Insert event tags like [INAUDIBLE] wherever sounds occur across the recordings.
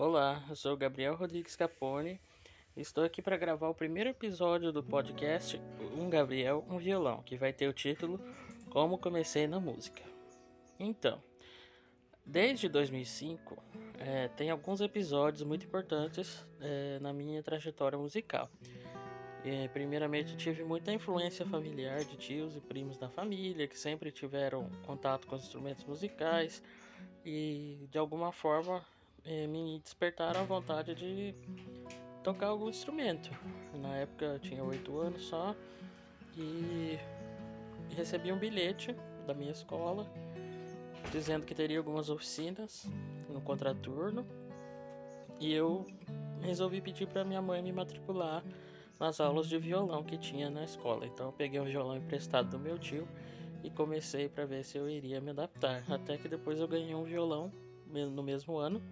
Olá, eu sou Gabriel Rodrigues Capone estou aqui para gravar o primeiro episódio do podcast Um Gabriel, um Violão, que vai ter o título Como Comecei na Música. Então, desde 2005, é, tem alguns episódios muito importantes é, na minha trajetória musical. E, primeiramente, tive muita influência familiar de tios e primos da família que sempre tiveram contato com os instrumentos musicais e, de alguma forma, é, me despertaram a vontade de tocar algum instrumento. Na época eu tinha 8 anos só e recebi um bilhete da minha escola dizendo que teria algumas oficinas no contraturno e eu resolvi pedir para minha mãe me matricular nas aulas de violão que tinha na escola. Então eu peguei um violão emprestado do meu tio e comecei para ver se eu iria me adaptar. Até que depois eu ganhei um violão no mesmo ano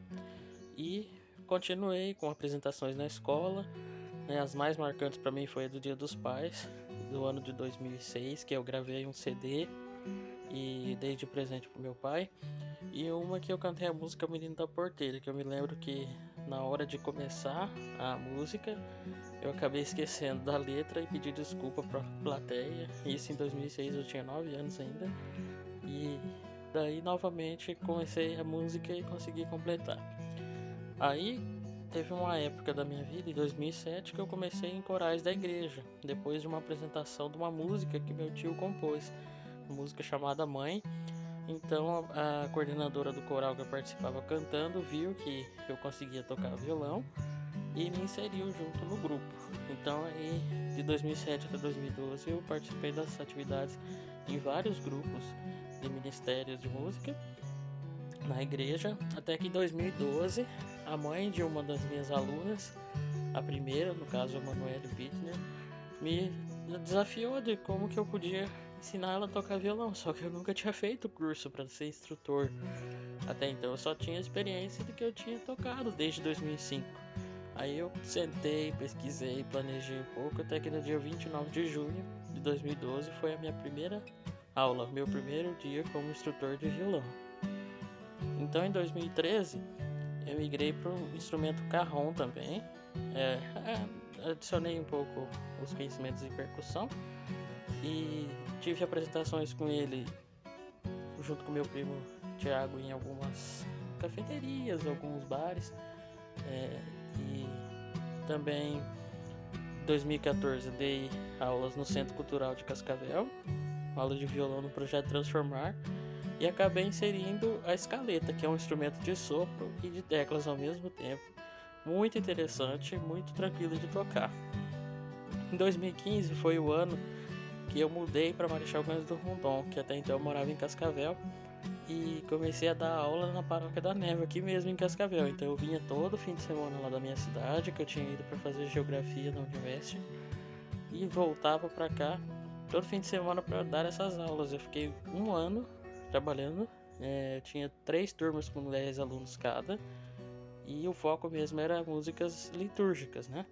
e continuei com apresentações na escola. Né? As mais marcantes para mim foi a do Dia dos Pais, do ano de 2006, que eu gravei um CD e dei de presente pro meu pai. E uma que eu cantei a música Menino da Porteira, que eu me lembro que na hora de começar a música eu acabei esquecendo da letra e pedi desculpa pra plateia. Isso em 2006 eu tinha 9 anos ainda. E daí novamente comecei a música e consegui completar. Aí teve uma época da minha vida, em 2007, que eu comecei em corais da igreja, depois de uma apresentação de uma música que meu tio compôs, música chamada Mãe. Então a coordenadora do coral que eu participava cantando viu que eu conseguia tocar violão e me inseriu junto no grupo. Então aí de 2007 até 2012 eu participei das atividades em vários grupos de ministérios de música na igreja, até que em 2012 a mãe de uma das minhas alunas, a primeira, no caso a Manuele Bittner, me desafiou de como que eu podia ensinar ela a tocar violão, só que eu nunca tinha feito curso para ser instrutor. Até então eu só tinha experiência do que eu tinha tocado desde 2005. Aí eu sentei, pesquisei, planejei um pouco, até que no dia 29 de junho de 2012 foi a minha primeira aula, meu primeiro dia como instrutor de violão. Então em 2013 eu migrei para o instrumento carrom também. É, é, adicionei um pouco os conhecimentos de percussão e tive apresentações com ele junto com meu primo Tiago em algumas cafeterias, alguns bares. É, e também em 2014 dei aulas no Centro Cultural de Cascavel, aula de violão no projeto Transformar e acabei inserindo a escaleta, que é um instrumento de sopro e de teclas ao mesmo tempo. Muito interessante, muito tranquilo de tocar. Em 2015 foi o ano que eu mudei para Marechal Gomes do Rondon, que até então eu morava em Cascavel, e comecei a dar aula na paróquia da Neve, aqui mesmo em Cascavel. Então eu vinha todo fim de semana lá da minha cidade, que eu tinha ido para fazer geografia na Univesp, e voltava para cá todo fim de semana para dar essas aulas. Eu fiquei um ano trabalhando. É, tinha três turmas com 10 alunos cada. E o foco mesmo era músicas litúrgicas, né?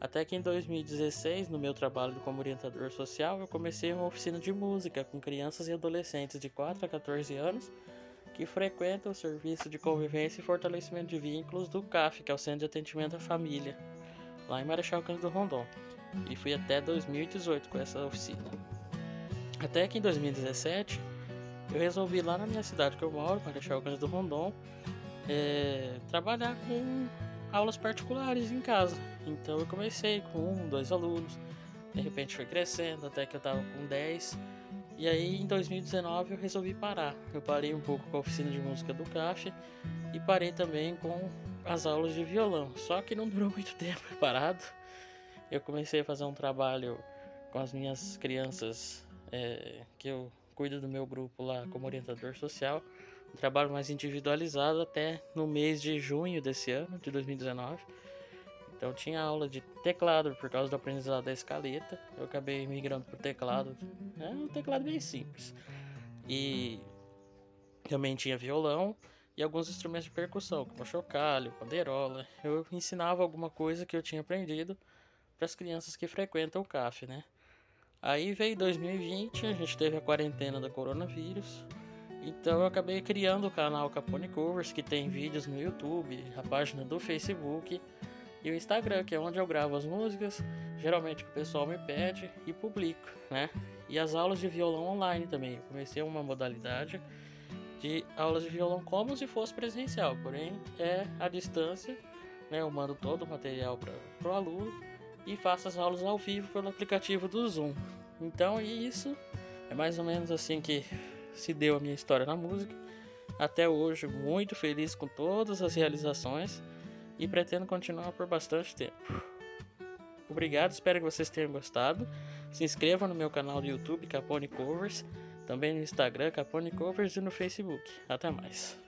Até que em 2016, no meu trabalho como orientador social, eu comecei uma oficina de música com crianças e adolescentes de 4 a 14 anos que frequentam o serviço de convivência e fortalecimento de vínculos do CAF, que é o Centro de Atendimento à Família, lá em Marechal Cândido Rondon. E fui até 2018 com essa oficina. Até que em 2017, eu resolvi lá na minha cidade que eu moro, Marechal Cândido Rondon, é, trabalhar com aulas particulares em casa. Então eu comecei com um, dois alunos, de repente foi crescendo até que eu tava com 10. E aí em 2019 eu resolvi parar. Eu parei um pouco com a oficina de música do CAF e parei também com as aulas de violão. Só que não durou muito [LAUGHS] tempo parado. Eu comecei a fazer um trabalho com as minhas crianças é, que eu cuido do meu grupo lá como orientador social, um trabalho mais individualizado até no mês de junho desse ano, de 2019. Então tinha aula de teclado por causa do aprendizado da escaleta. Eu acabei migrando para o teclado. É um teclado bem simples. E também tinha violão e alguns instrumentos de percussão, como chocalho, panderola. Eu ensinava alguma coisa que eu tinha aprendido para as crianças que frequentam o CAF, né? Aí veio 2020, a gente teve a quarentena do coronavírus Então eu acabei criando o canal Capone Covers, que tem vídeos no YouTube, a página do Facebook e o Instagram, que é onde eu gravo as músicas, geralmente o pessoal me pede e publico, né? E as aulas de violão online também. Eu comecei uma modalidade de aulas de violão como se fosse presencial, porém é à distância, né? Eu mando todo o material para o aluno e faço as aulas ao vivo pelo aplicativo do Zoom. Então, isso é mais ou menos assim que se deu a minha história na música. Até hoje, muito feliz com todas as realizações e pretendo continuar por bastante tempo. Obrigado, espero que vocês tenham gostado. Se inscreva no meu canal do YouTube Capone Covers, também no Instagram Capone Covers e no Facebook. Até mais.